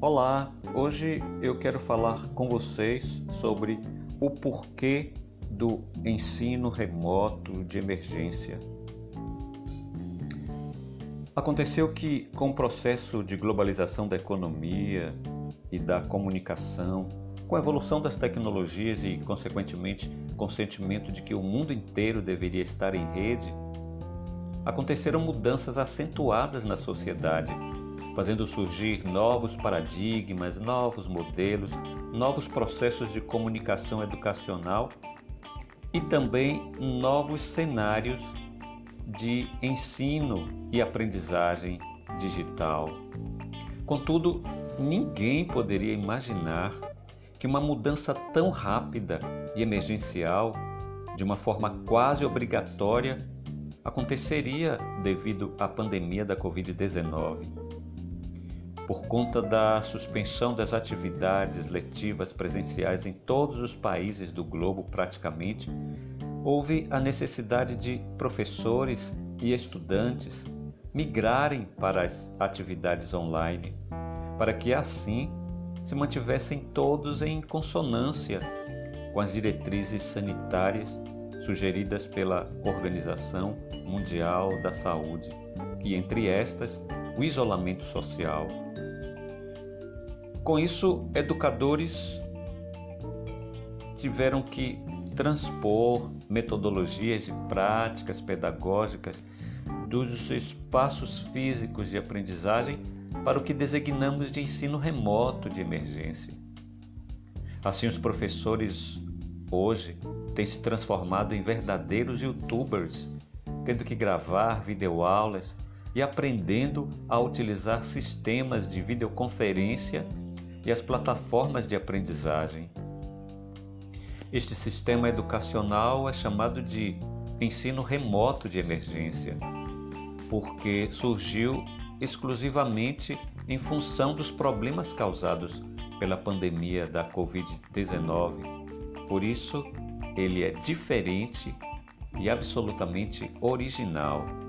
Olá, hoje eu quero falar com vocês sobre o porquê do ensino remoto de emergência. Aconteceu que, com o processo de globalização da economia e da comunicação, com a evolução das tecnologias e, consequentemente, com o sentimento de que o mundo inteiro deveria estar em rede, aconteceram mudanças acentuadas na sociedade fazendo surgir novos paradigmas, novos modelos, novos processos de comunicação educacional e também novos cenários de ensino e aprendizagem digital. Contudo, ninguém poderia imaginar que uma mudança tão rápida e emergencial, de uma forma quase obrigatória, aconteceria devido à pandemia da Covid-19 por conta da suspensão das atividades letivas presenciais em todos os países do globo, praticamente, houve a necessidade de professores e estudantes migrarem para as atividades online, para que assim se mantivessem todos em consonância com as diretrizes sanitárias sugeridas pela Organização Mundial da Saúde, e entre estas, o isolamento social. Com isso, educadores tiveram que transpor metodologias e práticas pedagógicas dos espaços físicos de aprendizagem para o que designamos de ensino remoto de emergência. Assim, os professores hoje têm se transformado em verdadeiros youtubers, tendo que gravar videoaulas e aprendendo a utilizar sistemas de videoconferência e as plataformas de aprendizagem. Este sistema educacional é chamado de ensino remoto de emergência, porque surgiu exclusivamente em função dos problemas causados pela pandemia da Covid-19. Por isso, ele é diferente e absolutamente original